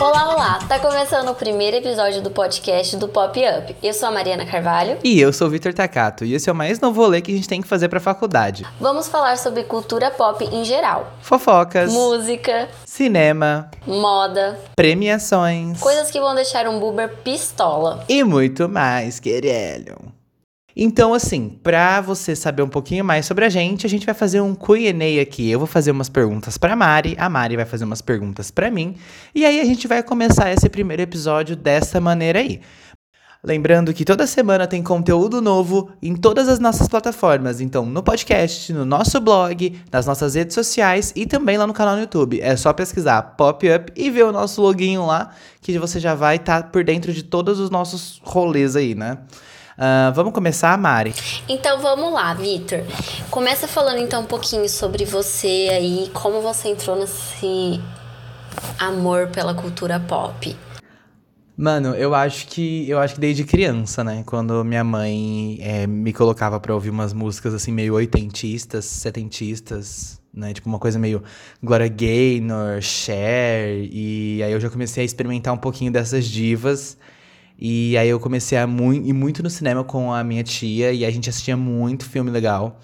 Olá, olá! Tá começando o primeiro episódio do podcast do Pop Up. Eu sou a Mariana Carvalho. E eu sou o Vitor Takato, e esse é o mais novo rolê que a gente tem que fazer pra faculdade. Vamos falar sobre cultura pop em geral. Fofocas, Música, cinema, moda, premiações coisas que vão deixar um boomer pistola. e muito mais, querelho. Então, assim, pra você saber um pouquinho mais sobre a gente, a gente vai fazer um Q&A aqui. Eu vou fazer umas perguntas pra Mari, a Mari vai fazer umas perguntas pra mim, e aí a gente vai começar esse primeiro episódio dessa maneira aí. Lembrando que toda semana tem conteúdo novo em todas as nossas plataformas. Então, no podcast, no nosso blog, nas nossas redes sociais e também lá no canal no YouTube. É só pesquisar Pop Up e ver o nosso loginho lá, que você já vai estar por dentro de todos os nossos rolês aí, né? Ah, vamos começar, Mari? Então vamos lá, Vitor. Começa falando então um pouquinho sobre você aí, como você entrou nesse amor pela cultura pop. Mano, eu acho que eu acho que desde criança, né? Quando minha mãe eh, me colocava pra ouvir umas músicas assim meio oitentistas, setentistas, né? Tipo uma coisa meio Gloria Gaynor, Cher, e aí eu já comecei a experimentar um pouquinho dessas divas. E aí eu comecei a mui- ir muito no cinema com a minha tia e a gente assistia muito filme legal.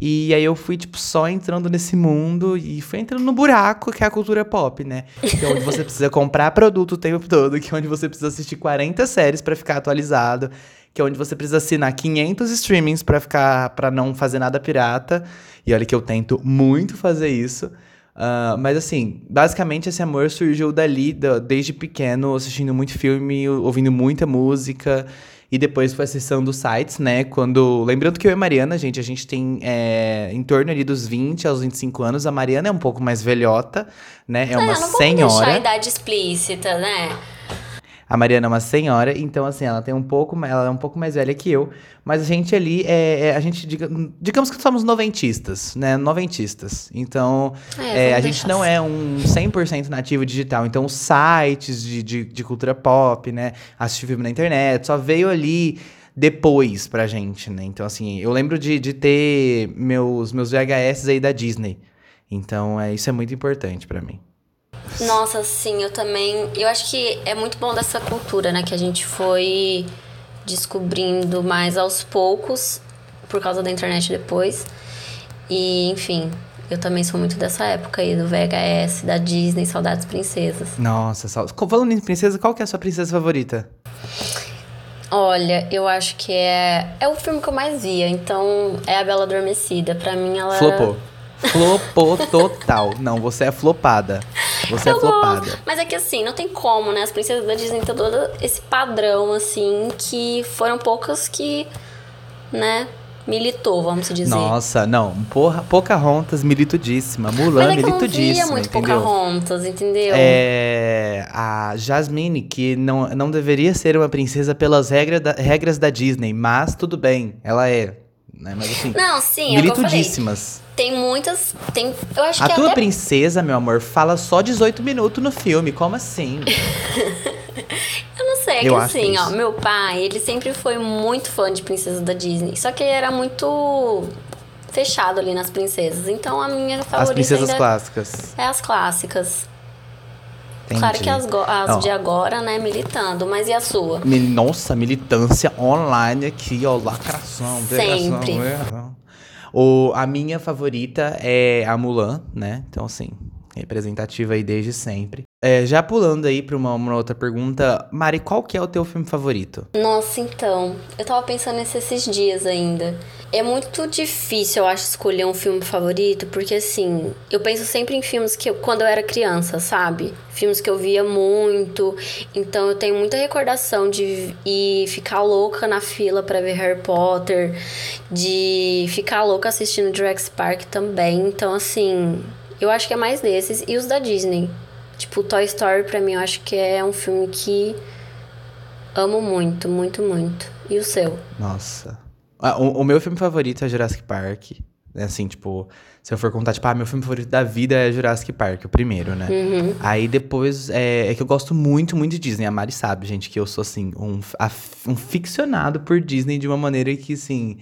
E aí eu fui, tipo, só entrando nesse mundo e fui entrando no buraco que é a cultura pop, né? Que é onde você precisa comprar produto o tempo todo, que é onde você precisa assistir 40 séries pra ficar atualizado, que é onde você precisa assinar 500 streamings pra ficar para não fazer nada pirata. E olha que eu tento muito fazer isso. Ah, mas assim, basicamente esse amor surgiu dali, da- desde pequeno, assistindo muito filme, ouvindo muita música. E depois foi acessando sites, né? Quando. Lembrando que eu e a Mariana, gente, a gente tem é, em torno ali dos 20 aos 25 anos. A Mariana é um pouco mais velhota, né? É uma não vamos deixar a senhora. idade explícita, né? A Mariana é uma senhora, então assim, ela tem um pouco, ela é um pouco mais velha que eu, mas a gente ali é, é- a gente diga- digamos que somos noventistas, né? Noventistas. Então, É, é, a gente não assim. é um 100% nativo digital. Então, os sites de, de, de cultura pop, né? Assistir filme na internet, só veio ali depois pra gente, né? Então, assim, eu lembro de, de ter meus, meus VHS aí da Disney. Então, é, isso é muito importante pra mim. Nossa, sim, eu também. Eu acho que é muito bom dessa cultura, né? Que a gente foi descobrindo mais aos poucos, por causa da internet depois. E, enfim, eu também sou muito dessa época aí, do VHS, da Disney, Saudades Princesas. Nossa, falando em princesa, qual que é a sua princesa favorita? Olha, eu acho que é. É o filme que eu mais via, então é a Bela Adormecida. Pra mim, ela. Flopou. Flopou total. Não, você é flopada. Você é Eu flopada. gosto. Mas é que assim, não tem como, né? As princesas da Disney têm todo esse padrão, assim, que foram poucas que, né, militou, vamos dizer. Nossa, não. Porra, Pocahontas militudíssima. Mulan Mas é que eu não militudíssima, muito entendeu? Pocahontas, entendeu? É, a Jasmine, que não, não deveria ser uma princesa pelas regras da, regras da Disney, mas tudo bem, ela é. Né? Mas assim, Não, sim, é que militudíssimas. Tem muitas. Tem, eu acho A que tua até. princesa, meu amor, fala só 18 minutos no filme. Como assim? Eu não sei, é Eu que acho assim, ó, isso. meu pai, ele sempre foi muito fã de princesas da Disney. Só que ele era muito fechado ali nas princesas. Então a minha favorita As princesas clássicas. é as clássicas. Claro que as, as de agora, né, militando. Mas e a sua? Nossa, militância online aqui, ó, lacração, Sempre. é. O, a minha favorita é a Mulan, né? Então, assim, representativa aí desde sempre. É, já pulando aí pra uma, uma outra pergunta, Mari, qual que é o teu filme favorito? Nossa, então, eu tava pensando nisso esses dias ainda. É muito difícil, eu acho, escolher um filme favorito, porque assim, eu penso sempre em filmes que eu, quando eu era criança, sabe? Filmes que eu via muito. Então eu tenho muita recordação de ir ficar louca na fila pra ver Harry Potter, de ficar louca assistindo Jurassic Park também. Então, assim, eu acho que é mais desses. E os da Disney. Tipo, Toy Story, pra mim, eu acho que é um filme que amo muito, muito, muito. E o seu? Nossa. Ah, o, o meu filme favorito é Jurassic Park. É assim, tipo, se eu for contar, tipo, ah, meu filme favorito da vida é Jurassic Park, o primeiro, né? Uhum. Aí depois, é, é que eu gosto muito, muito de Disney. A Mari sabe, gente, que eu sou, assim, um, um ficcionado por Disney de uma maneira que, assim,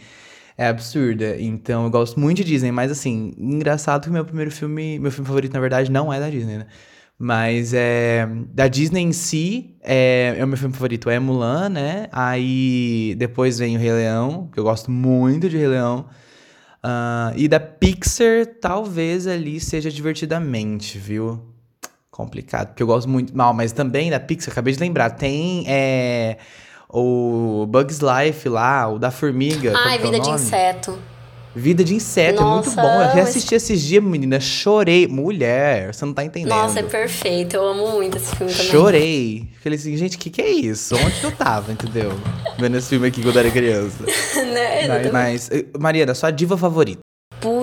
é absurda. Então eu gosto muito de Disney, mas, assim, engraçado que meu primeiro filme, meu filme favorito, na verdade, não é da Disney, né? Mas é. Da Disney em si, é, é o meu filme favorito é Mulan, né? Aí depois vem o Rei Leão, que eu gosto muito de Rei Leão. Uh, e da Pixar, talvez ali seja divertidamente, viu? Complicado, porque eu gosto muito. Mal, mas também da Pixar, acabei de lembrar, tem é, o Bugs Life lá, o da Formiga. Ai, é Vida é de Inseto. Vida de Inseto, Nossa, é muito bom. Eu reassisti mas... esses dias, menina. Chorei. Mulher, você não tá entendendo. Nossa, é perfeito. Eu amo muito esse filme também. Chorei. Falei assim, gente, o que, que é isso? Onde que eu tava, entendeu? Vendo esse filme aqui quando eu era criança. né? Mas, mas, eh, Mariana, sua diva favorita?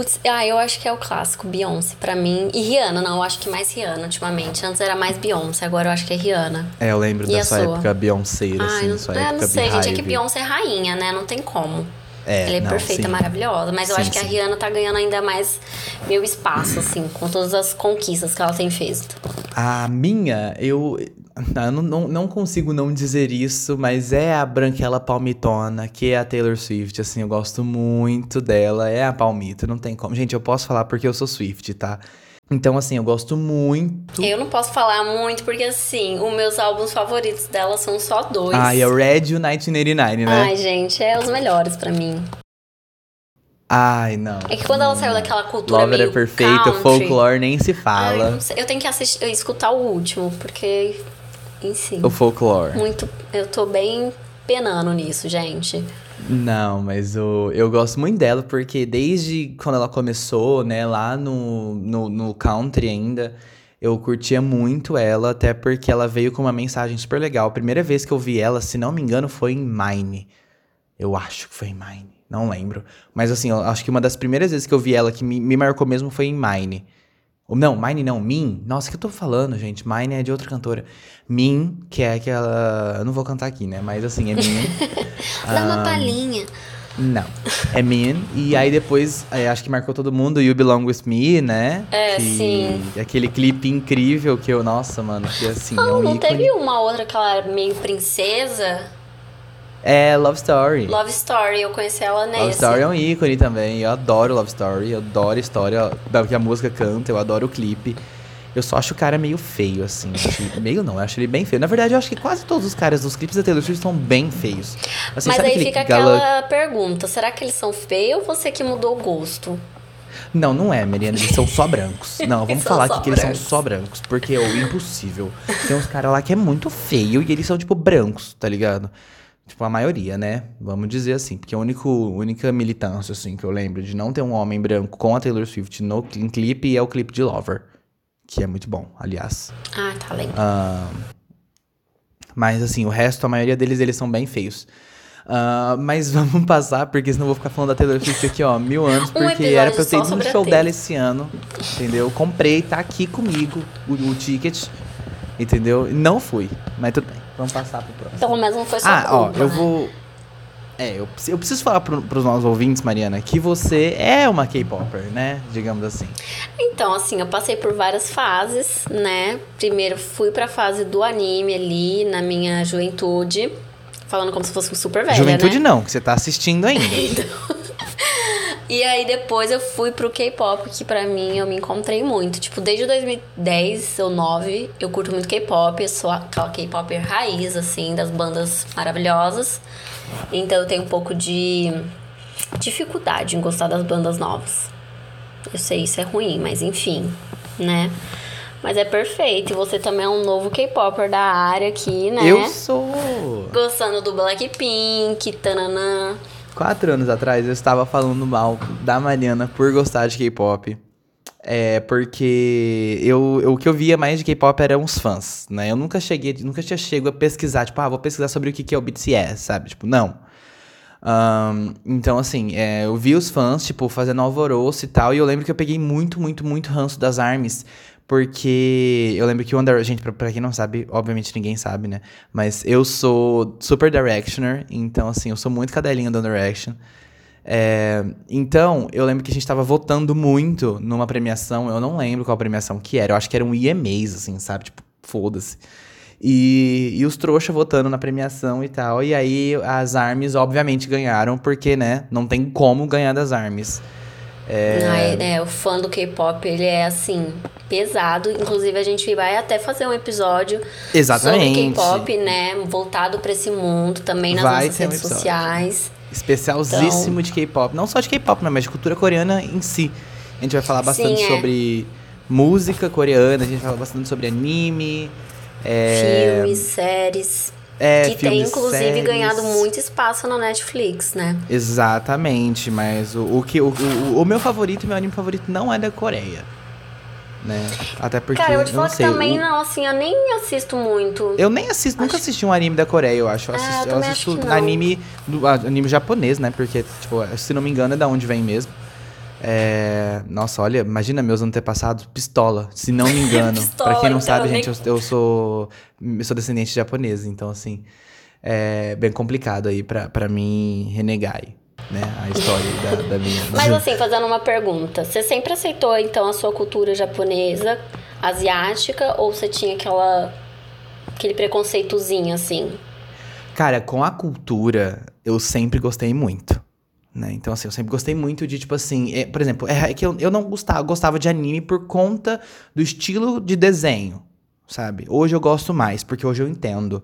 Putz, ah, eu acho que é o clássico, Beyoncé, pra mim. E Rihanna, não, eu acho que mais Rihanna ultimamente. Antes era mais Beyoncé, agora eu acho que é Rihanna. É, eu lembro e da sua, época Beyoncé, assim, não, sua é, época não sei, Beehive. gente, é que Beyoncé é rainha, né? Não tem como. É, Ela é não, perfeita, sim. maravilhosa. Mas eu Sim, acho que a. Rihanna tá ganhando ainda mais meu espaço, assim, com todas as conquistas que ela tem feito. A minha, eu, eu não, não, não consigo não dizer isso, mas é a Branquela Palmitona, que é a Taylor Swift, assim, eu gosto muito dela, é a Palmita, não tem como. Gente, eu posso falar porque eu sou Swift, tá? Então, assim, eu gosto muito. Eu não posso falar muito, porque assim, os meus álbuns favoritos dela são só dois. Ah, e é o Red e o 1989, né? Ai, gente, é os melhores pra mim. Ai, não. É que quando ela saiu daquela cultura Lover meio é perfeito, country, folklore nem se ai, fala. sei, eu tenho que assistir, escutar o último, porque em si, o folklore. muito, eu tô bem penando nisso, gente. Não, mas o, eu gosto muito dela porque desde quando ela começou, né, lá no, no, no country ainda, eu curtia muito ela, até porque ela veio com uma mensagem super legal. A primeira vez que eu vi ela, se não me engano, foi em Mine. Eu acho que foi em Mine, não lembro. Mas assim, eu acho que uma das primeiras vezes que eu vi ela que me, me marcou mesmo foi em Mine. Ou Não, Mine não, Min. Nossa, o que eu tô falando, gente? Mine é de outra cantora. Min, que é aquela. Eu não vou cantar aqui, né? Mas assim, é Min. Dá Ah. uma palhinha. Não. É Min. E aí depois, é, acho que marcou todo mundo, You Belong With Me, né? É, que, sim. Aquele clipe incrível que eu, nossa, mano, que assim, é Não, um não ícone. teve uma outra que ela era meio princesa? É, Love Story. Love Story, eu conheci ela nesse. Love Story é um ícone também. Eu adoro Love Story, eu adoro a história da que a música canta, eu adoro o clipe. Eu só acho o cara meio feio, assim. Meio não, eu acho ele bem feio. Na verdade, eu acho que quase todos os caras dos clipes da Taylor Swift são bem feios. Assim, Mas aí fica gala- aquela pergunta: será que eles são feios ou você que mudou o gosto? Não, não é, Mariana. Eles são só brancos. Não, vamos falar aqui que eles brancos. são só brancos. Porque é o impossível. Tem uns caras lá que é muito feio e eles são, tipo, brancos, tá ligado? Tipo, a maioria, né? Vamos dizer assim. Porque a único, única militância, assim, que eu lembro de não ter um homem branco com a Taylor Swift no em clipe é o clipe de Lover. Que é muito bom, aliás. Ah, tá legal. Ah, mas assim, o resto, a maioria deles, eles são bem feios. Ah, mas vamos passar, porque senão eu vou ficar falando da Taylor Swift aqui, ó, mil anos, Um porque episódio era pra eu ter ido no show dela esse ano, entendeu? Comprei, tá aqui comigo o, o ticket, entendeu? Não fui, mas tudo bem, vamos passar pro próximo. Pelo menos não foi só Ah, ó, culpa, eu né? vou. É, eu, preciso- eu preciso falar pro, pros nossos ouvintes, Mariana, que você é uma K-Popper, né? Digamos assim. Então, assim, eu passei por várias fases, né? Primeiro fui pra fase do anime ali, na minha juventude. Falando como se fosse super velha, Juventude né? não, que você tá assistindo ainda. E aí depois eu fui pro K-pop, que pra mim eu me encontrei muito. Tipo, desde 2010 ou 9, eu curto muito K-pop, eu sou aquela K-pop raiz, assim, das bandas maravilhosas. Então eu tenho um pouco de dificuldade em gostar das bandas novas. Eu sei, isso é ruim, mas enfim, né? Mas é perfeito. E você também é um novo K-popper da área aqui, né? Eu sou. Gostando do Blackpink, tananã. Quatro anos atrás eu estava falando mal da Mariana por gostar de K-pop. É, porque eu, eu- o que eu via mais de K-pop eram os fãs, né? Eu nunca cheguei, nunca tinha chego a pesquisar, tipo, ah, vou pesquisar sobre o que que é o BTS, sabe? Tipo, não. Ahn, então, assim, é, eu vi os fãs, tipo, fazendo alvoroço e tal, e eu lembro que eu peguei muito, muito, muito ranço das ARMYs, porque eu lembro que o Under... Gente, pra, pra quem não sabe, obviamente ninguém sabe, né? Mas eu sou super Directioner, então, assim, eu sou muito cadelinha do One Direction. É, então, eu lembro que a gente tava votando muito numa premiação, eu não lembro qual premiação que era, eu acho que era um EMAs, assim, sabe? Tipo, foda-se. E, e os trouxa votando na premiação e tal. E aí as ARMYs, obviamente, ganharam, porque, né, não tem como ganhar das ARMYs. É... é, o fã do K-pop, ele é assim, pesado. Inclusive, a gente vai até fazer um episódio Exatamente. sobre K-pop, né? Voltado para esse mundo, também nas Vai nossas um redes episódio. sociais. Especialzíssimo de K-pop. Não só de K-pop, né, mas de cultura coreana em si. A gente vai falar bastante Sim, é. sobre música coreana, a gente vai falar bastante sobre anime. É, Filmes, séries. É, que tem, inclusive, séries. ganhado muito espaço na Netflix, né? Exatamente, mas o, o que o, o, o meu favorito, meu anime favorito não é da Coreia. Né? Até porque Cara, eu te não falar que sei, também o- não, assim, eu nem assisto muito. Eu nem assisto, nunca assisti um anime da Coreia, eu acho. Eu É, assisto, eu eu também assisto acho anime, do, anime japonês, né? Porque, tipo, se não me engano, é da onde vem mesmo. É, Nossa, olha, imagina meus antepassados, pistola, se não me engano. Pistola, pra quem não então, sabe, nem- gente, eu, eu sou eu sou descendente de japonês, então assim, é bem complicado aí pra, pra mim renegar aí, né, a história da, da minha. Mas assim, fazendo uma pergunta, você sempre aceitou então a sua cultura japonesa, asiática, ou você tinha aquela aquele preconceitozinho assim? Cara, com a cultura, eu sempre gostei muito. Né? Então, assim, eu sempre gostei muito de, tipo assim, é, por exemplo, é, é que eu, eu não gostava, gostava de anime por conta do estilo de desenho, sabe? Hoje eu gosto mais, porque hoje eu entendo.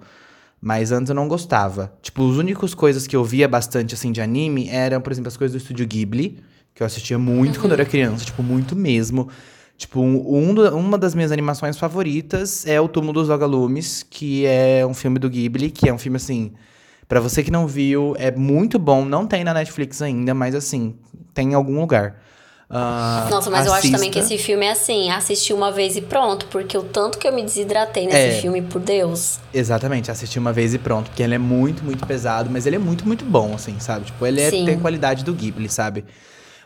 Mas antes eu não gostava. Tipo, as únicas coisas que eu via bastante, assim, de anime eram, por exemplo, as coisas do estúdio Ghibli, que eu assistia muito quando eu era criança, tipo, muito mesmo. Tipo, um, um uma das minhas animações favoritas é O Túmulo dos Vagalumes, que é um filme do Ghibli, que é um filme, assim, Pra você que não viu, é muito bom. Não tem na Netflix ainda, mas assim, tem em algum lugar. Ah, Nossa, mas eu acho também que assista. esse filme é assim, assistir uma vez e pronto, porque o tanto que eu me desidratei nesse É. filme, por Deus. Exatamente, assisti uma vez e pronto. Porque ele é muito, muito pesado, mas ele é muito, muito bom, assim, sabe? Tipo, ele é, tem qualidade do Ghibli, sabe?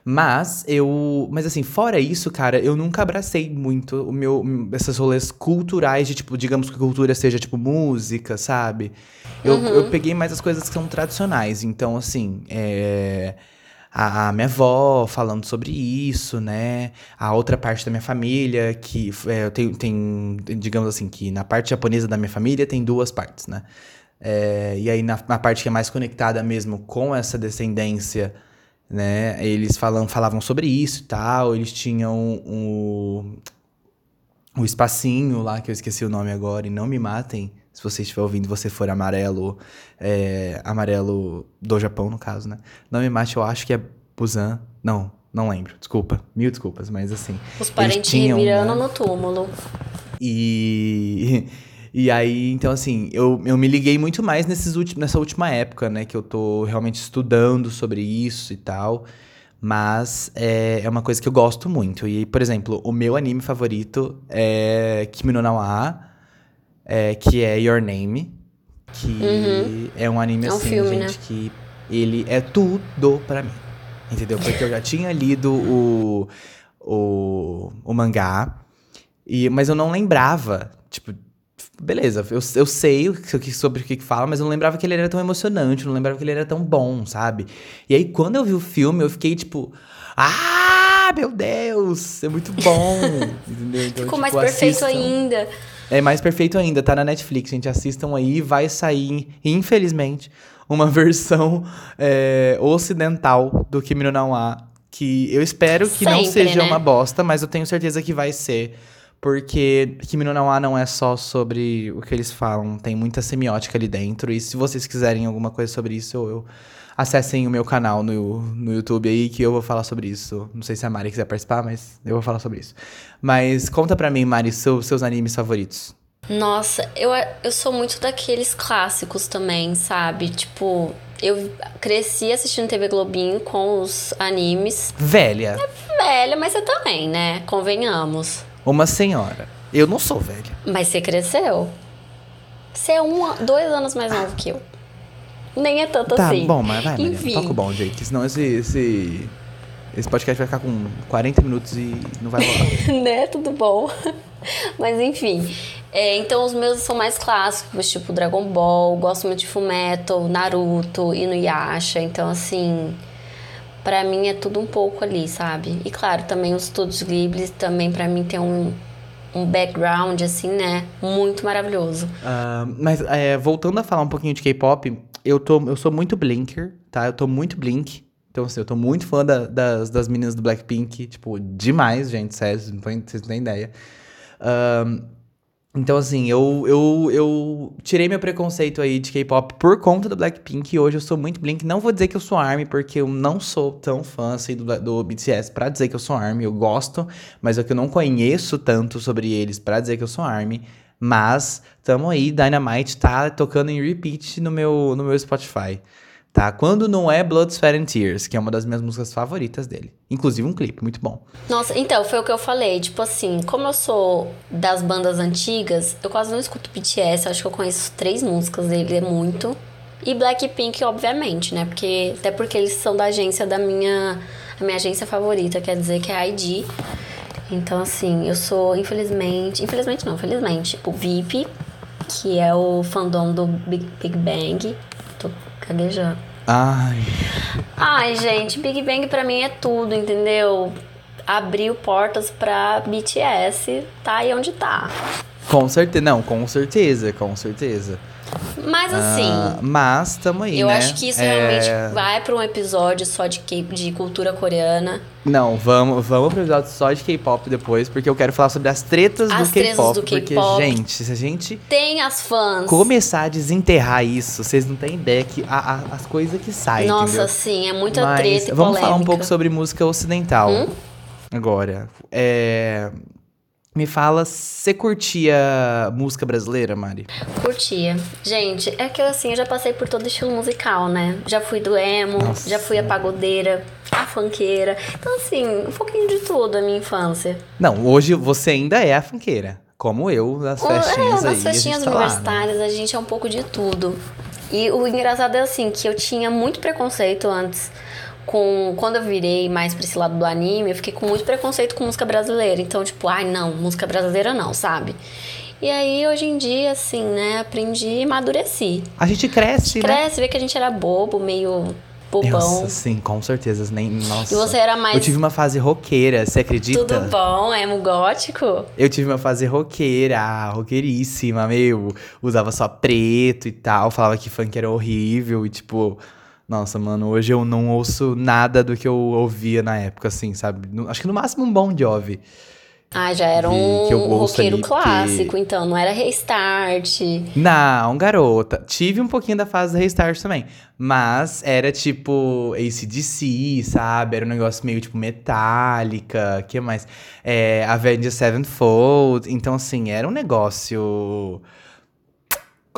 Mas eu. Mas assim, fora isso, cara, eu nunca abracei muito o meu, esses rolês culturais de, tipo, digamos que cultura seja, tipo, música, sabe? Eu, Uhum. eu peguei mais as coisas que são tradicionais. Então, assim, é. A, minha avó falando sobre isso, né? A outra parte da minha família, que é, eu tenho, tem, digamos assim, que na parte japonesa da minha família tem duas partes, né? É, e aí, na, na parte que é mais conectada mesmo com essa descendência, né? Eles falam, falavam sobre isso e tal. Eles tinham o, o espacinho lá, que eu esqueci o nome agora, e não me matem. Se você estiver ouvindo você for amarelo, é, amarelo do Japão, no caso, né? Não me mate, eu acho que é Busan. Não, não lembro. Desculpa, mil desculpas, mas assim. Os parentes né? no túmulo. E, e aí, então assim, eu, eu me liguei muito mais nesses últimos, nessa última época, né? Que eu tô realmente estudando sobre isso e tal. Mas é, é uma coisa que eu gosto muito. E, por exemplo, o meu anime favorito é Kimi no Na wa, é, que é Your Name. Que é um anime É um assim, filme, gente, que ele é tudo pra mim. Entendeu? Porque eu já tinha lido o, o, o mangá. E, mas eu não lembrava, tipo, beleza, eu, eu sei o que- sobre o que fala, mas eu não lembrava que ele era tão emocionante, não lembrava que ele era tão bom, sabe? E aí, quando eu vi o filme, eu fiquei tipo, ah, meu Deus, é muito bom, entendeu? Então, Ficou mais tipo, perfeito assistam. ainda. É mais perfeito ainda, tá na Netflix, gente. Assistam aí, vai sair, infelizmente, uma versão é, ocidental do Kimi no Na wa, que eu espero que não Sempre, seja né? uma bosta, mas eu tenho certeza que vai ser. Porque Kimi no Na wa não é só sobre o que eles falam, tem muita semiótica ali dentro. E se vocês quiserem alguma coisa sobre isso, eu, eu- acessem o meu canal no, no YouTube aí, que eu vou falar sobre isso. Não sei se a Mari quiser participar, mas eu vou falar sobre isso. Mas conta pra mim, Mari, seu- seus animes favoritos. Nossa, eu, eu sou muito daqueles clássicos também, sabe? Tipo, eu cresci assistindo TV Globinho com os animes. Velha, Velha, mas você também, né? Convenhamos. Uma senhora. Eu não sou velha. Mas você cresceu. Você é um, dois anos mais novo que eu. Nem é tanto Tá, assim. bom, mas vai, Maria. Enfim. Toca o bom, gente. Senão esse, esse, esse podcast vai ficar com 40 minutos e não vai rolar. né? Tudo bom. Mas enfim. É, então os meus são mais clássicos, tipo Dragon Ball, gosto muito de Fullmetal, Naruto, Inuyasha. Então, assim, pra mim é tudo um pouco ali, sabe? E claro, também os Estúdios Ghibli também pra mim tem um, um background, assim, né? Muito maravilhoso. Ah, mas é, voltando a falar um pouquinho de K-pop, eu, tô, eu sou muito Blinker, tá? Eu tô muito Blink. Então, assim, eu tô muito fã da, das, das meninas do Blackpink, tipo, demais, gente, sério, vocês não têm, ideia. Um, então, assim, eu, eu, eu tirei meu preconceito aí de K-pop por conta do Blackpink e hoje eu sou muito Blink. Não vou dizer que eu sou ARMY, porque eu não sou tão fã assim do, do BTS pra dizer que eu sou ARMY. Eu gosto, mas é que eu não conheço tanto sobre eles pra dizer que eu sou ARMY. Mas, tamo aí, Dynamite tá tocando em repeat no meu, no meu Spotify tá? Quando não é Blood, Sweat and Tears, que é uma das minhas músicas favoritas dele. Inclusive um clipe muito bom. Nossa, então, foi o que eu falei. Tipo assim, como eu sou das bandas antigas, eu quase não escuto BTS. Acho que eu conheço três músicas dele, é muito. E Blackpink, obviamente, né? Porque, até porque eles são da agência da minha... A minha agência favorita, quer dizer que é a ID. Então, assim, eu sou, infelizmente... Infelizmente não, felizmente. O VIP, que é o fandom do Big, Big Bang. Tô gaguejando. Ai. Ai, gente, Big Bang pra mim é tudo, entendeu? Abriu portas pra BTS, tá aí onde tá. Com certeza, não, com certeza, com certeza. Mas assim. Ah, mas tamo aí, eu né? acho que isso É, realmente vai pra um episódio só de, K- de cultura coreana. Não, vamos, vamos pro episódio só de K-pop depois, porque eu quero falar sobre as tretas As do K-pop. Porque, gente, se a gente Tem as fãs. começar a desenterrar isso, vocês não têm ideia que a- a- as coisas que saem, Nossa, entendeu? sim, é muita Mas treta e vamos falar um polêmica. pouco sobre música ocidental Hum? agora. É, Me fala, você curtia música brasileira, Mari? Curtia. Gente, é que assim, eu já passei por todo estilo musical, né? Já fui do emo, Nossa. já fui a pagodeira, a funkeira. Então, assim, um pouquinho de tudo a minha infância. Não, hoje você ainda é a funkeira. Como eu, nas O- festinhas é, aí. nas a festinhas gente tá lá, né? universitárias, a gente é um pouco de tudo. E o engraçado é assim, que eu tinha muito preconceito antes com. Quando eu virei mais pra esse lado do anime, eu fiquei com muito preconceito com música brasileira. Então, tipo, ai não, música brasileira não, sabe? E aí, hoje em dia, assim, né, aprendi e amadureci. A gente cresce, né? Cresce, vê que a gente era bobo, meio bobão. Nossa, sim, com certeza. Nem, nossa. E você era mais. Eu tive uma fase roqueira, você acredita? Tudo bom, emo gótico? Eu tive uma fase roqueira, roqueiríssima, meu. Usava só preto e tal, falava que funk era horrível e tipo. Nossa, mano, hoje eu não ouço nada do que eu ouvia na época, assim, sabe? No- acho que no máximo um Bon Jovi. Ah, já era um ouço roqueiro clássico, então, não era restart. Não, garota. Tive um pouquinho da fase da Restart também. Mas era tipo ACDC, sabe? Era um negócio meio tipo Metallica. que mais? É, Avenged Sevenfold. Então, assim, era um negócio.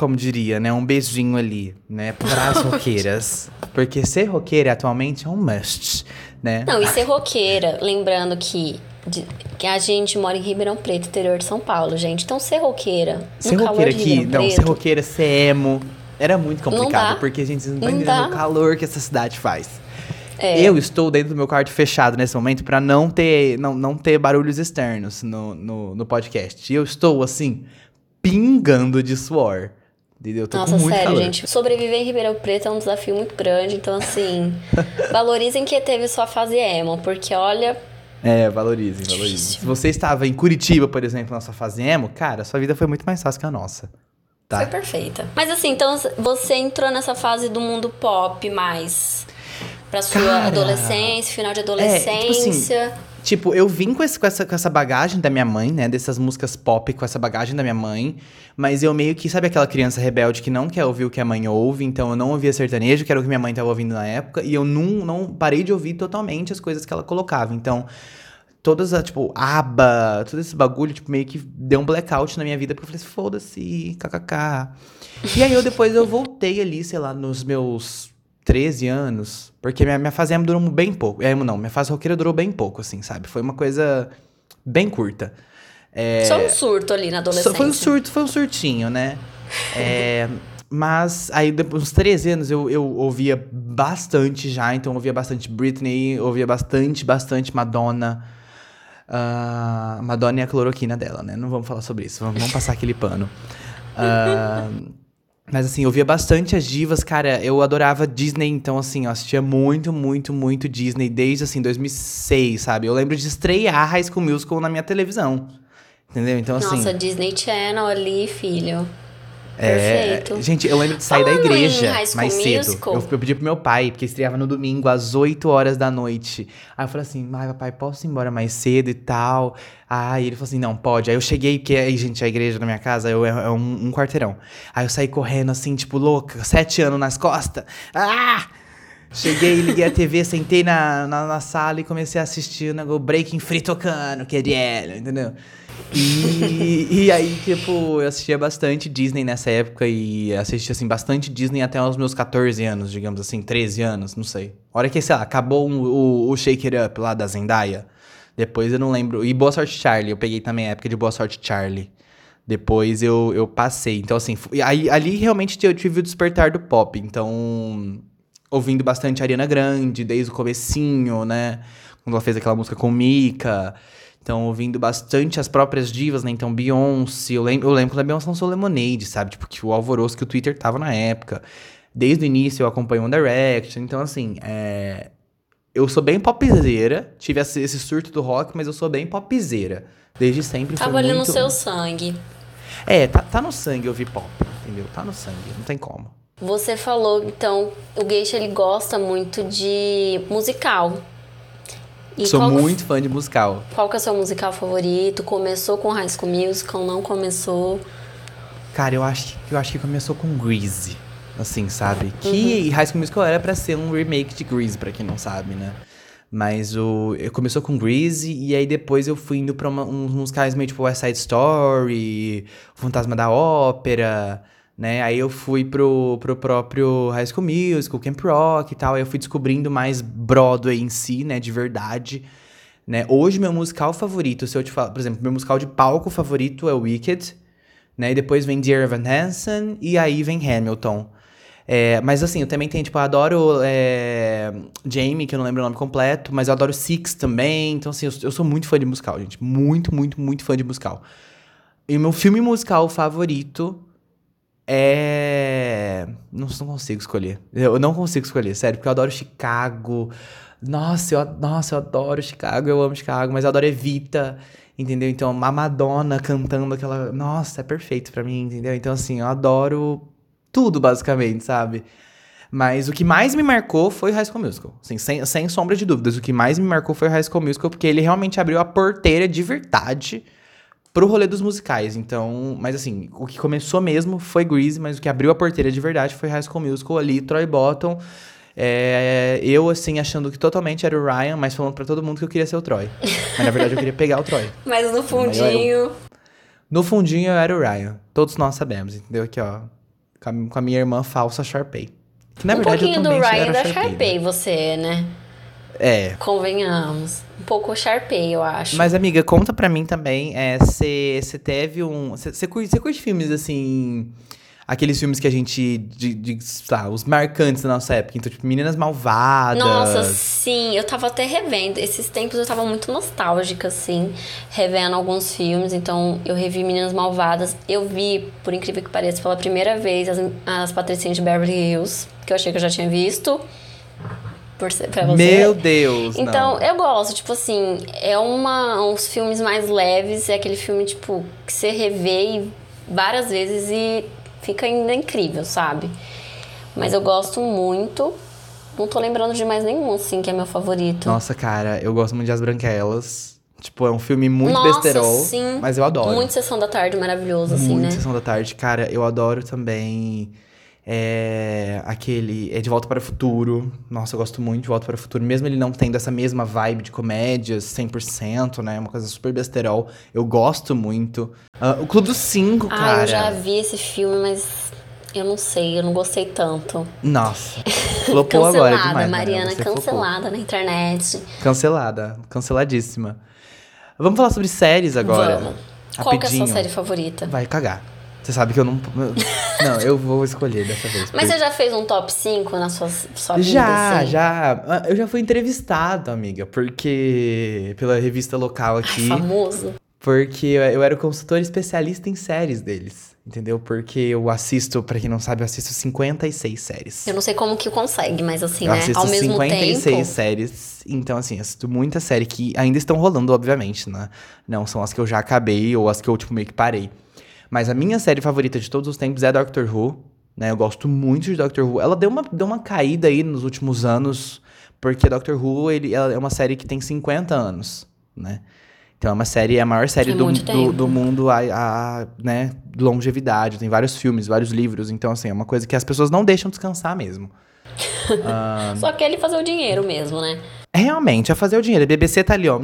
Como diria, né? Um beijinho ali, né? Para as roqueiras. Porque ser roqueira atualmente é um must, né? Não, e ser roqueira, lembrando que, de- que a gente mora em Ribeirão Preto, interior de São Paulo, gente. Então, ser roqueira, Ser no calor roqueira de aqui, não, ser Preto, roqueira, ser emo. Era muito complicado, dá. porque, gente, vocês não Não estão entendendo o calor que essa cidade faz. é, Eu estou dentro do meu quarto fechado nesse momento pra não ter, não, não ter barulhos externos no, no, no podcast. E eu estou, assim, pingando de suor. Eu tô Nossa, sério, calor. gente. Sobreviver em Ribeirão Preto é um desafio muito grande. Então, assim, valorizem que teve sua fase emo, porque olha, É, valorizem, valorizem. Difícil. Se você estava em Curitiba, por exemplo, na sua fase emo, cara, sua vida foi muito mais fácil que a nossa. Tá? foi perfeita. Mas assim, então você entrou nessa fase do mundo pop mais pra sua Cara, adolescência, final de tipo assim, adolescência. Tipo, eu vim com, esse- com essa, com essa bagagem da minha mãe, né? Dessas músicas pop com essa bagagem da minha mãe. Mas eu meio que, sabe aquela criança rebelde que não quer ouvir o que a mãe ouve? Então eu não ouvia sertanejo, que era o que minha mãe tava ouvindo na época. E eu não, não parei de ouvir totalmente as coisas que ela colocava. Então, todas as, tipo, aba, todo esse bagulho, tipo, meio que deu um blackout na minha vida. Porque eu falei assim, foda-se, kkk. E aí eu depois eu voltei ali, sei lá, nos meus 13 anos. Porque minha, minha fase emo durou bem pouco. Emo não, minha fase roqueira durou bem pouco, assim, sabe? Foi uma coisa bem curta. É, Só um surto ali na adolescência. foi um surto, foi um surtinho, né? É, mas aí, depois dos 13 anos, eu, eu ouvia bastante já. Então, eu ouvia bastante Britney, ouvia bastante, bastante Madonna. Ah, Madonna e a cloroquina dela, né? Não vamos falar sobre isso, vamos, vamos passar aquele pano. Ah, mas assim, eu via bastante as divas, cara. Eu adorava Disney, então assim, eu assistia muito, muito, muito Disney desde assim 2006, sabe? Eu lembro de estrear High School Musical na minha televisão. Entendeu? Então assim, Nossa, Disney Channel ali, filho. Perfeito. É, gente, eu lembro de sair Falando da igreja mais cedo. Eu, eu pedi pro meu pai, porque estreava no domingo, às 8 horas da noite. Aí eu falei assim, ai, papai, posso ir embora mais cedo e tal? Aí ele falou assim, não, pode. Aí eu cheguei, porque aí, gente, a igreja da minha casa eu, é um, um quarteirão. Aí eu saí correndo assim, tipo, louca, sete anos nas costas. Ah! Cheguei, liguei a TV, sentei na, na, na sala e comecei a assistir o Breaking Free tocando, que é de ela, entendeu? E, e aí, tipo, eu assistia bastante Disney nessa época e assistia, assim, bastante Disney até os meus 14 anos, digamos assim, 13 anos, não sei. A hora que, sei lá, acabou um- o, o Shake It Up lá da Zendaya, depois eu não lembro. E Boa Sorte Charlie, eu peguei também a época de Boa Sorte Charlie. Depois eu, eu passei. Então, assim, aí, ali realmente eu tive o despertar do pop. Então, ouvindo bastante Ariana Grande desde o comecinho, né? Quando ela fez aquela música com Mika. Então, ouvindo bastante as próprias divas, né? Então, Beyoncé. Eu lembro, eu lembro quando a Beyoncé lançou Lemonade, sabe? Tipo, que o alvoroço que o Twitter tava na época. Desde o início eu acompanho One Direction. Então, assim, é... eu sou bem popzeira. Tive esse surto do rock, mas eu sou bem popzeira. Desde sempre. Tava ali no muito... seu sangue. É, tá, tá no sangue ouvir pop, entendeu? Tá no sangue, não tem como. Você falou, então, o Geisha ele gosta muito de musical. E Sou muito fã de musical. Qual que é o seu musical favorito? Começou com High School Musical, não começou? Cara, eu acho, que- eu acho que começou com Grease, assim, sabe? Que High School Musical era pra ser um remake de Grease, pra quem não sabe, né? Mas o eu começou com Grease e aí depois eu fui indo pra uma- uns musicais meio tipo West Side Story, Fantasma da Ópera, né? Aí eu fui pro, pro próprio High School Musical, Camp Rock e tal. Aí eu fui descobrindo mais Broadway em si, né? De verdade. Né? Hoje, meu musical favorito, se eu te falar, por exemplo, meu musical de palco favorito é Wicked, né? E depois vem Dear Evan Hansen e aí vem Hamilton. É, mas assim, eu também tenho, tipo, eu adoro é, Jamie, que eu não lembro o nome completo, mas eu adoro Six também. Então, assim, eu, eu sou muito fã de musical, gente. Muito, muito, muito fã de musical. E meu filme musical favorito é. Não, não consigo escolher. Eu não consigo escolher, sério, porque eu adoro Chicago. Nossa, eu, nossa, eu adoro Chicago, eu amo Chicago, mas eu adoro Evita, entendeu? Então, a Madonna cantando aquela. Nossa, é perfeito pra mim, entendeu? Então, assim, eu adoro tudo, basicamente, sabe? Mas o que mais me marcou foi o High School Musical. Assim, sem, sem sombra de dúvidas, o que mais me marcou foi o High School Musical, porque ele realmente abriu a porteira de verdade pro rolê dos musicais. Então, mas assim, o que começou mesmo foi Grease, mas o que abriu a porteira de verdade foi High School Musical ali, Troy Bottom. É, eu, assim, achando que totalmente era o Ryan, mas falando pra todo mundo que eu queria ser o Troy. Mas na verdade eu queria pegar o Troy. Mas no fundinho. No fundinho eu era o Ryan. Todos nós sabemos, entendeu? Aqui, ó. Com a, minha irmã falsa Sharpay. Que na um verdade pouquinho eu do Ryan era da Sharpay. Sharpay, né? você é, né? É. Convenhamos. Um pouco Sharpay, eu acho. Mas, amiga, conta pra mim também. Você teve um. Você curte, curte filmes assim. Aqueles filmes que a gente. De, de, lá, os marcantes da nossa época. Então, tipo, Meninas Malvadas. Nossa, sim, eu tava até revendo. Esses tempos eu tava muito nostálgica, assim, revendo alguns filmes. Então, eu revi Meninas Malvadas. Eu vi, por incrível que pareça, pela primeira vez as, as Patricinhas de Beverly Hills, que eu achei que eu já tinha visto. Por, ser- pra você. Meu Deus! Então, não. eu gosto, tipo assim, é uma, uns filmes mais leves, é aquele filme, tipo, que você revê várias vezes e fica ainda incrível, sabe? Mas eu gosto muito. Não tô lembrando de mais nenhum, assim, que é meu favorito. Nossa, cara, eu gosto muito de As Branquelas. Tipo, é um filme muito Nossa, besterol. sim. Mas eu adoro. Muito Sessão da Tarde, maravilhoso, assim, Muito né? Sessão da Tarde. Cara, eu adoro também. É, aquele. É De Volta para o Futuro. Nossa, eu gosto muito de Volta para o Futuro. Mesmo ele não tendo essa mesma vibe de comédias 100%, né? Uma coisa super besterol. Eu gosto muito. Ah, o Clube dos Cinco, Ah, cara. eu já vi esse filme, mas eu não sei, eu não gostei tanto. Nossa. Flopou agora cancelada, demais. né? Mariana, flopou. cancelada na internet. Cancelada. Canceladíssima. Vamos falar sobre séries agora. Vamos. Qual que é a sua série favorita? Vai cagar. Você sabe que eu não. Não, eu vou escolher dessa vez. Mas porque- você já fez um top 5 na sua, sua vida, Já, assim? já. Eu já fui entrevistado, amiga, porque. pela revista local Ai, aqui. famoso. Porque eu era o consultor especialista em séries deles. Entendeu? Porque eu assisto, pra quem não sabe, eu assisto 56 séries. Eu não sei como que consegue, mas assim, eu né? assisto Ao mesmo 56 tempo. séries. Então, assim, assisto muita série que ainda estão rolando, obviamente, né? Não são as que eu já acabei ou as que eu, tipo, meio que parei. Mas a minha série favorita de todos os tempos é Doctor Who. Né? Eu gosto muito de Doctor Who. Ela deu uma, deu uma caída aí nos últimos anos, porque Doctor Who ele, é uma série que tem 50 anos, né? Então é uma série, é a maior série do, do, do mundo a, a, né, longevidade. Tem vários filmes, vários livros. Então, assim, é uma coisa que as pessoas não deixam descansar mesmo. Só que ele fazer o dinheiro mesmo, né? Realmente, é fazer o dinheiro. A BBC tá ali, ó.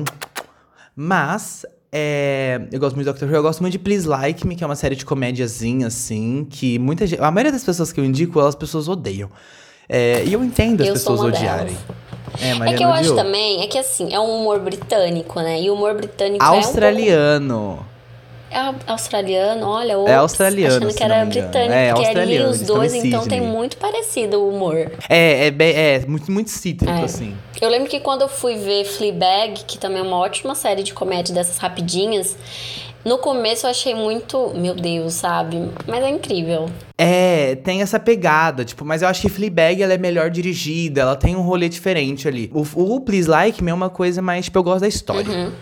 Mas, é, eu gosto muito de Doctor Who. Eu gosto muito de Please Like Me, que é uma série de comédiazinha, assim, que muita gente... A maioria das pessoas que eu indico, elas pessoas odeiam. É, e eu entendo as Eu pessoas odiarem. É, É que eu acho odiou. também, é que assim, é um humor britânico, né? E o humor britânico é um Australiano. pouco... É au- australiano, olha, ops, australiano, achando que era britânico, É, porque ali os dois, então tem Sydney. muito parecido o humor. É, é, bem- é muito, muito cítrico, É. assim. Eu lembro que quando eu fui ver Fleabag, que também é uma ótima série de comédia dessas rapidinhas, no começo eu achei muito, meu Deus, sabe? Mas é incrível. É, tem essa pegada, tipo, mas eu acho que Fleabag ela é melhor dirigida, ela tem um rolê diferente ali. O, o Please Like Me é uma coisa mais, tipo, eu gosto da história. Uhum.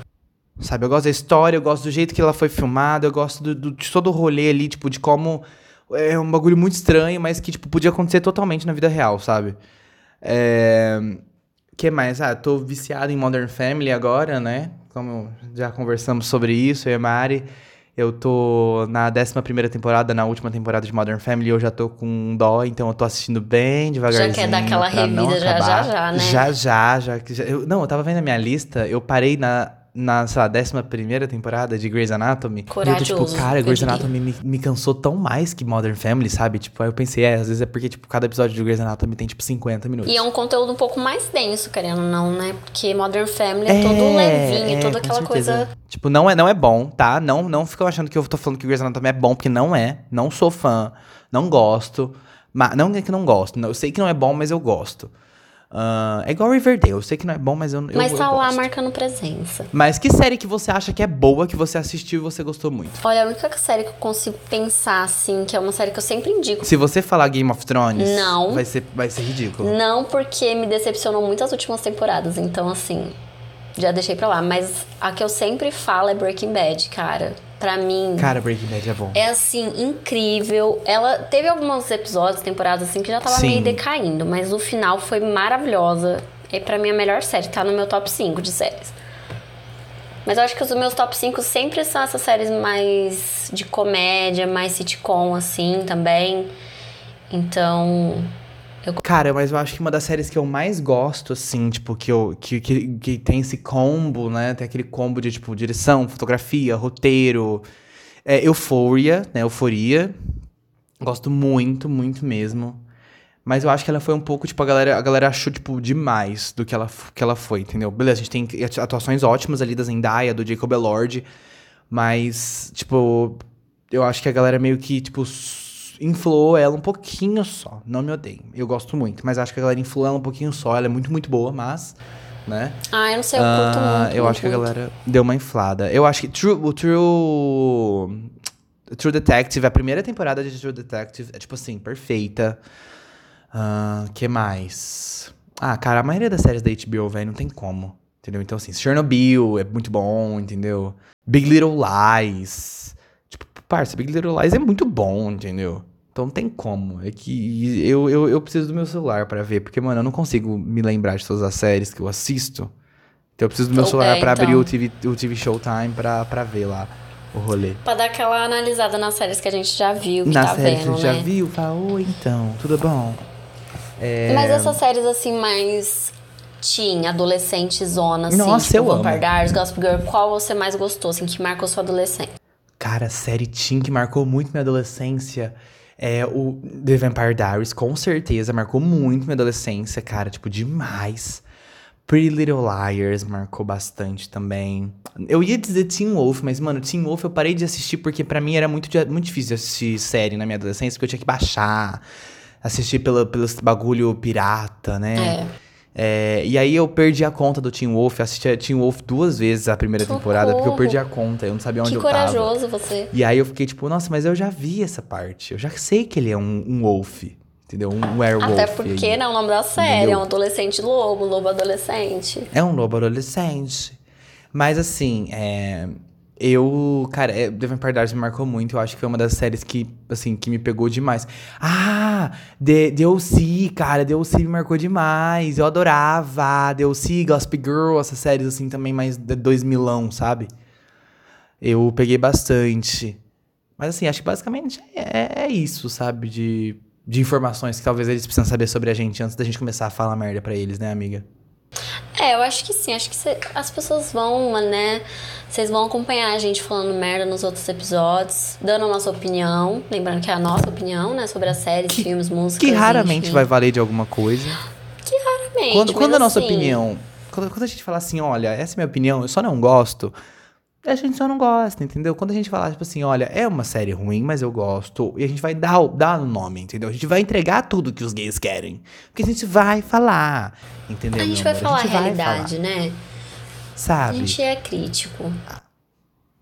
Sabe, eu gosto da história, eu gosto do jeito que ela foi filmada, eu gosto do, do- de todo o rolê ali, tipo, de como é um bagulho muito estranho, mas que, tipo, podia acontecer totalmente na vida real, sabe? É... que mais? Ah, tô viciado em Modern Family agora, né? Como já conversamos sobre isso, eu e a Mari. Eu tô na 11 primeira temporada, na última temporada de Modern Family, eu já tô com dó, então eu tô assistindo bem devagarzinho. quer dar aquela revida já, já, já, né? Já, já, já. já- eu- não, eu tava vendo a minha lista, eu parei na, na sei lá, 11 primeira temporada de Grey's Anatomy. E eu tô Corajoso, tipo, cara, Grey's. Anatomy me, me cansou tão mais que Modern Family, sabe? Tipo, aí eu pensei, é, às vezes é porque, tipo, cada episódio de Grey's Anatomy tem, tipo, 50 minutos. E é um conteúdo um pouco mais denso, querendo ou não, né? Porque Modern Family é, todo levinho, é, toda aquela coisa. Tipo, não é, não é bom, tá? Não, não ficam achando que eu tô falando que Grey's Anatomy é bom, porque não é. Não sou fã, não gosto. Mas, não é que não gosto. não- Eu sei que não é bom, mas eu gosto. Ah, é igual Riverdale, eu sei que não é bom, mas eu, eu, Mas eu tá lá gosto. marcando presença. Mas que série que você acha que é boa, que você assistiu e você gostou muito? Olha, a única série que eu consigo pensar, assim, que é uma série que eu sempre indico. Se você falar Game of Thrones, Não. vai ser, vai ser ridículo. Não porque me decepcionou muito as últimas temporadas, então assim, já deixei pra lá. Mas a que eu sempre falo é Breaking Bad, cara. Pra mim, Cara, Breaking Bad é bom. é assim, incrível. Ela teve alguns episódios, temporadas assim, que já tava Sim. meio decaindo, mas o final foi maravilhosa. É pra mim a melhor série, tá no meu top 5 de séries. Mas eu acho que os meus top 5 sempre são essas séries mais de comédia, mais sitcom, assim, também. Então, Cara, mas eu acho que uma das séries que eu mais gosto, assim, tipo, que, eu, que, que, que tem esse combo, né? Tem aquele combo de, tipo, direção, fotografia, roteiro. É Euphoria, né? Euforia. Gosto muito, muito mesmo. Mas eu acho que ela foi um pouco, tipo, a galera, a galera achou, tipo, demais do que ela, que ela foi, entendeu? Beleza, a gente tem atuações ótimas ali da Zendaya, do Jacob Elord. Mas, tipo, eu acho que a galera meio que, tipo, influou ela um pouquinho só. Não me odeiem. Eu gosto muito, mas acho que a galera influou ela um pouquinho só. Ela é muito, muito boa, mas, né? ah, eu não sei, eu curto Ah, muito. eu muito, acho que a muito. galera deu uma inflada. Eu acho que True, o True. True Detective, a primeira temporada de True Detective é, tipo assim, perfeita. Ah, que mais? Ah, cara, a maioria das séries da HBO, velho, não tem como. Entendeu? Então, assim, Chernobyl é muito bom, entendeu? Big Little Lies. Parça, Big Little Lies é muito bom, entendeu? Então não tem como. É que eu, eu, eu preciso do meu celular pra ver, porque, mano, eu não consigo me lembrar de todas as séries que eu assisto. Então eu preciso do meu Ou celular é, pra abrir então. o TV, o TV Showtime pra, pra ver lá o rolê. Pra dar aquela analisada nas séries que a gente já viu, que Na tá série vendo, que a gente né? já viu, fala, oi então, tudo bom? É, Mas essas séries assim mais teen, adolescente zona, assim, Nossa, tipo eu amo. Vampire Diaries, Gossip Girl, qual você mais gostou, assim, que marcou sua adolescência? Cara, série teen que marcou muito minha adolescência é o The Vampire Diaries, com certeza, marcou muito minha adolescência, cara, tipo, demais. Pretty Little Liars marcou bastante também. Eu ia dizer Teen Wolf, mas, mano, Teen Wolf eu parei de assistir porque pra mim era muito, muito difícil assistir série na minha adolescência, porque eu tinha que baixar, assistir pelo, pelos bagulho pirata, né? É, e aí eu perdi a conta do Teen Wolf, assisti a Teen Wolf duas vezes a primeira temporada, porque eu Socorro. perdi a conta, eu não sabia onde Que eu tava. corajoso você. E aí eu fiquei tipo, nossa, mas eu já vi essa parte. Eu já sei que ele é um, um wolf, entendeu? Um werewolf. Até porque, aí. né, o nome da série é Entendeu? um adolescente lobo, lobo adolescente. É um lobo adolescente. Mas assim, é... Eu, cara, é, The Vampire Diaries me marcou muito. Eu acho que foi uma das séries que, assim, que me pegou demais. Ah, The, The O.C., cara, The O.C. me marcou demais. Eu adorava The O.C., Gossip Girl, essas séries, assim, também mais de 2000, sabe? Eu peguei bastante. Mas, assim, acho que basicamente é, é isso, sabe? De, de informações que talvez eles precisam saber sobre a gente antes da gente começar a falar merda pra eles, né, amiga? É, eu acho que sim. Acho que cê, as pessoas vão, né? Vocês vão acompanhar a gente falando merda nos outros episódios, dando a nossa opinião. Lembrando que é a nossa opinião, né? Sobre as séries, que, filmes, músicas. Que raramente enfim. vai valer de alguma coisa. Que raramente. Quando, quando a nossa assim, opinião. Quando, quando a gente fala assim, olha, essa é a minha opinião, eu só não gosto. A gente só não gosta, entendeu? Quando a gente falar, tipo assim, olha, é uma série ruim, mas eu gosto. E a gente vai dar o dar o nome, entendeu? A gente vai entregar tudo que os gays querem. Porque a gente vai falar, entendeu? A gente vai falar a, gente vai realidade, né? A Sabe? gente é crítico.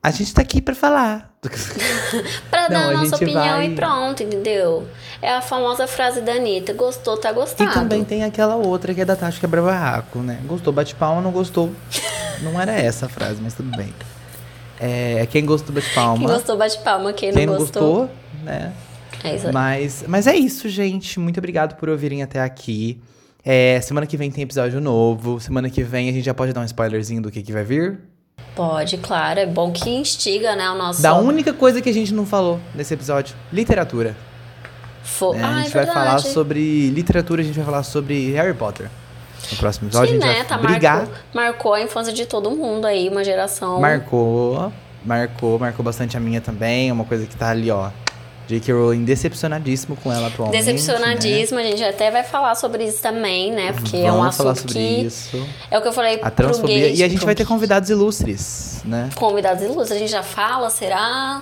A gente tá aqui pra falar. Pra Não, dar a a nossa gente opinião vai- e pronto, entendeu? É a famosa frase da Anitta: gostou, tá E gostado. também tem aquela outra que é da Tati Quebra-Barraco, né? Gostou, bate palma, não gostou. Não era essa a frase, mas tudo bem. É, quem gostou, bate palma. Quem gostou, bate palma. Quem, Quem não não gostou, gostou, né? é isso aí. Mas, mas é isso, gente. Muito obrigado por ouvirem até aqui. É, semana que vem tem episódio novo. Semana que vem a gente já pode dar um spoilerzinho do que, que vai vir. Pode, claro. É bom que instiga, né? O nosso. Da única coisa que a gente não falou nesse episódio: literatura. Fo... né? Ah, a gente é vai falar sobre literatura, a gente vai falar sobre Harry Potter. No próximo episódio Sim, a gente né? vai Tá, brigar. marcou, marcou a infância de todo mundo aí, uma geração. Marcou, marcou, marcou bastante a minha também. É uma coisa que tá ali, ó. J.K. Rowling decepcionadíssimo com ela atualmente. Né? Decepcionadíssima, a gente até vai falar sobre isso também, né? Porque é um Vamos falar assunto sobre que. isso. É o que eu falei A transfobia. gay, E a gente vai ter convidados ilustres, né? Convidados ilustres. A gente já fala, será?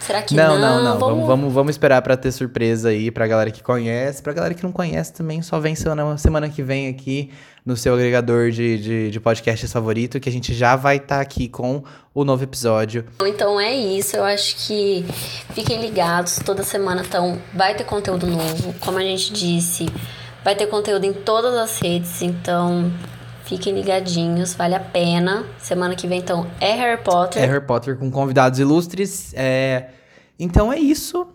Será que não, não? não, não. Vamos, vamos, vamos esperar pra ter surpresa aí pra galera que conhece. Pra galera que não conhece também, só vem semana, semana que vem aqui no seu agregador de, de, de podcasts favorito, que a gente já vai estar aqui com o novo episódio. Então é isso, eu acho que fiquem ligados, toda semana então vai ter conteúdo novo, como a gente disse, vai ter conteúdo em todas as redes, então fiquem ligadinhos, vale a pena. Semana que vem então é Harry Potter. É Harry Potter com convidados ilustres. É... Então é isso.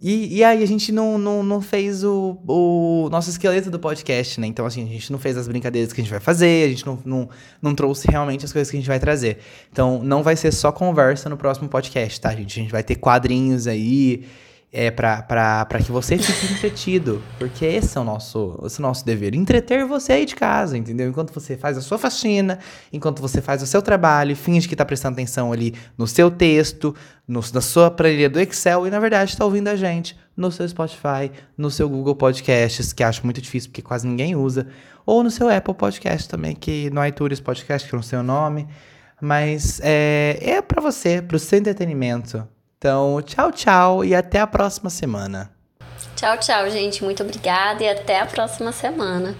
E, e aí a gente não, não, não fez o, o nosso esqueleto do podcast, né? Então, assim, a gente não fez as brincadeiras que a gente vai fazer, a gente não, não, não trouxe realmente as coisas que a gente vai trazer. Então, não vai ser só conversa no próximo podcast, tá, gente? A gente vai ter quadrinhos aí é, pra que você fique entretido. Porque esse é o nosso, esse é o nosso dever. Entreter você aí de casa, entendeu? Enquanto você faz a sua faxina, enquanto você faz o seu trabalho, finge que tá prestando atenção ali no seu texto, no, na sua planilha do Excel e, na verdade, está ouvindo a gente no seu Spotify, no seu Google Podcasts, que acho muito difícil porque quase ninguém usa, ou no seu Apple Podcast também, que no iTunes Podcast, que não sei o nome. Mas é, é para você, pro seu entretenimento. Então, tchau, tchau e até a próxima semana. Tchau, tchau, gente. Muito obrigada e até a próxima semana.